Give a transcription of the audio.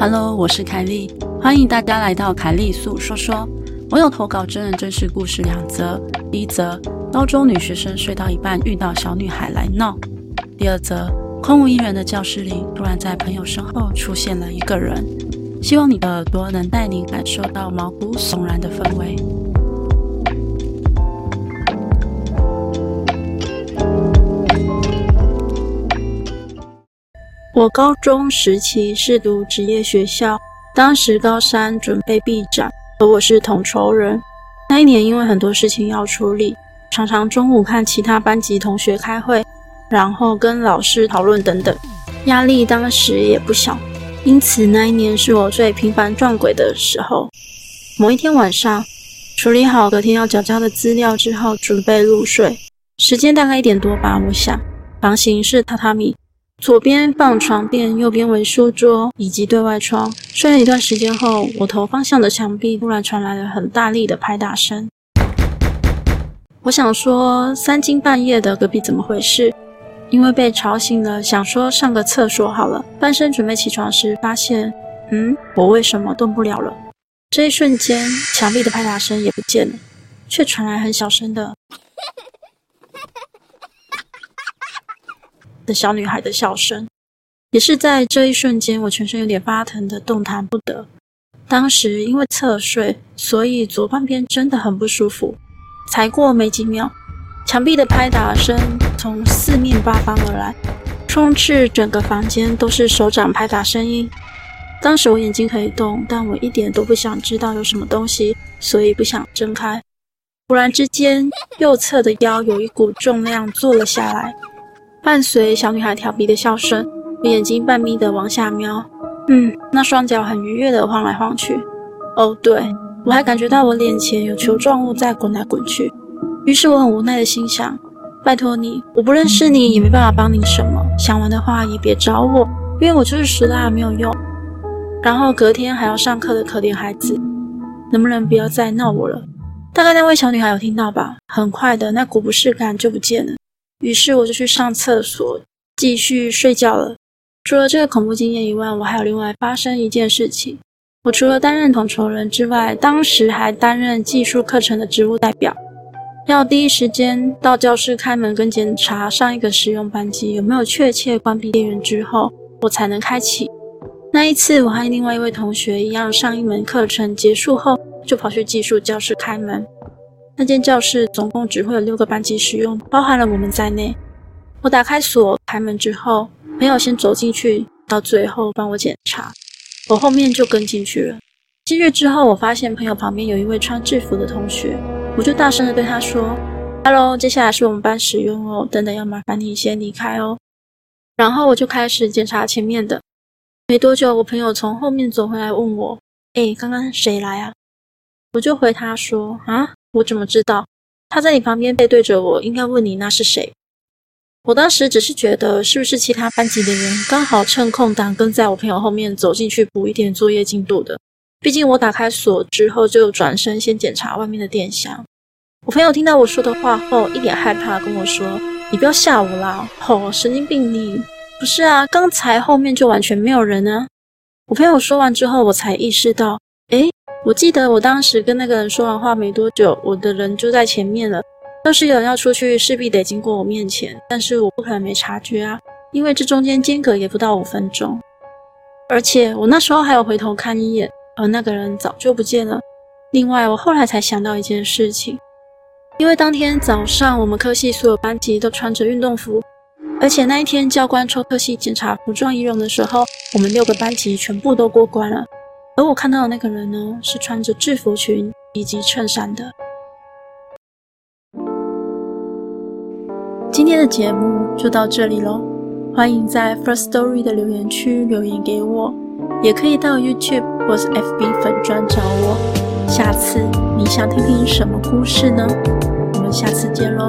Hello，我是凯莉，欢迎大家来到凯莉素说说。网友投稿真人真实故事两则，第一则高中女学生睡到一半遇到小女孩来闹，第二则空无一人的教室里突然在朋友身后出现了一个人。希望你的耳朵能带你感受到毛骨悚然的氛围。我高中时期是读职业学校，当时高三准备毕展，而我是统筹人。那一年因为很多事情要处理，常常中午看其他班级同学开会，然后跟老师讨论等等，压力当时也不小。因此那一年是我最频繁撞鬼的时候。某一天晚上，处理好隔天要缴交的资料之后，准备入睡，时间大概一点多吧。我想，房型是榻榻米。左边放床垫，右边为书桌以及对外窗。睡了一段时间后，我头方向的墙壁突然传来了很大力的拍打声。我想说，三更半夜的隔壁怎么回事？因为被吵醒了，想说上个厕所好了。翻身准备起床时，发现，嗯，我为什么动不了了？这一瞬间，墙壁的拍打声也不见了，却传来很小声的。小女孩的笑声，也是在这一瞬间，我全身有点发疼的动弹不得。当时因为侧睡，所以左半边真的很不舒服。才过没几秒，墙壁的拍打声从四面八方而来，充斥整个房间都是手掌拍打声音。当时我眼睛可以动，但我一点都不想知道有什么东西，所以不想睁开。忽然之间，右侧的腰有一股重量坐了下来。伴随小女孩调皮的笑声，我眼睛半眯的往下瞄，嗯，那双脚很愉悦的晃来晃去。哦，对，我还感觉到我脸前有球状物在滚来滚去。于是我很无奈的心想：拜托你，我不认识你，也没办法帮你什么。想玩的话也别找我，因为我就是实在没有用。然后隔天还要上课的可怜孩子，能不能不要再闹我了？大概那位小女孩有听到吧？很快的，那股不适感就不见了。于是我就去上厕所，继续睡觉了。除了这个恐怖经验以外，我还有另外发生一件事情。我除了担任统筹人之外，当时还担任技术课程的职务代表，要第一时间到教室开门跟检查上一个使用班级有没有确切关闭电源之后，我才能开启。那一次，我和另外一位同学一样，上一门课程结束后，就跑去技术教室开门。那间教室总共只会有六个班级使用，包含了我们在内。我打开锁开门之后，朋友先走进去，到最后帮我检查，我后面就跟进去了。进去之后，我发现朋友旁边有一位穿制服的同学，我就大声的对他说：“Hello，接下来是我们班使用哦，等等要麻烦你先离开哦。”然后我就开始检查前面的。没多久，我朋友从后面走回来问我：“诶，刚刚谁来啊？”我就回他说：“啊。”我怎么知道？他在你旁边背对着我，应该问你那是谁？我当时只是觉得是不是其他班级的人刚好趁空档跟在我朋友后面走进去补一点作业进度的。毕竟我打开锁之后就转身先检查外面的电箱。我朋友听到我说的话后，一脸害怕跟我说：“你不要吓我啦！”哦，神经病你！不是啊，刚才后面就完全没有人啊。我朋友说完之后，我才意识到，诶。我记得我当时跟那个人说完话没多久，我的人就在前面了。要是有人要出去，势必得经过我面前，但是我不可能没察觉啊，因为这中间间隔也不到五分钟。而且我那时候还有回头看一眼，而那个人早就不见了。另外，我后来才想到一件事情，因为当天早上我们科系所有班级都穿着运动服，而且那一天教官抽科系检查服装仪容的时候，我们六个班级全部都过关了。而我看到的那个人呢，是穿着制服裙以及衬衫的。今天的节目就到这里喽，欢迎在 First Story 的留言区留言给我，也可以到 YouTube 或是 FB 粉专找我。下次你想听听什么故事呢？我们下次见喽。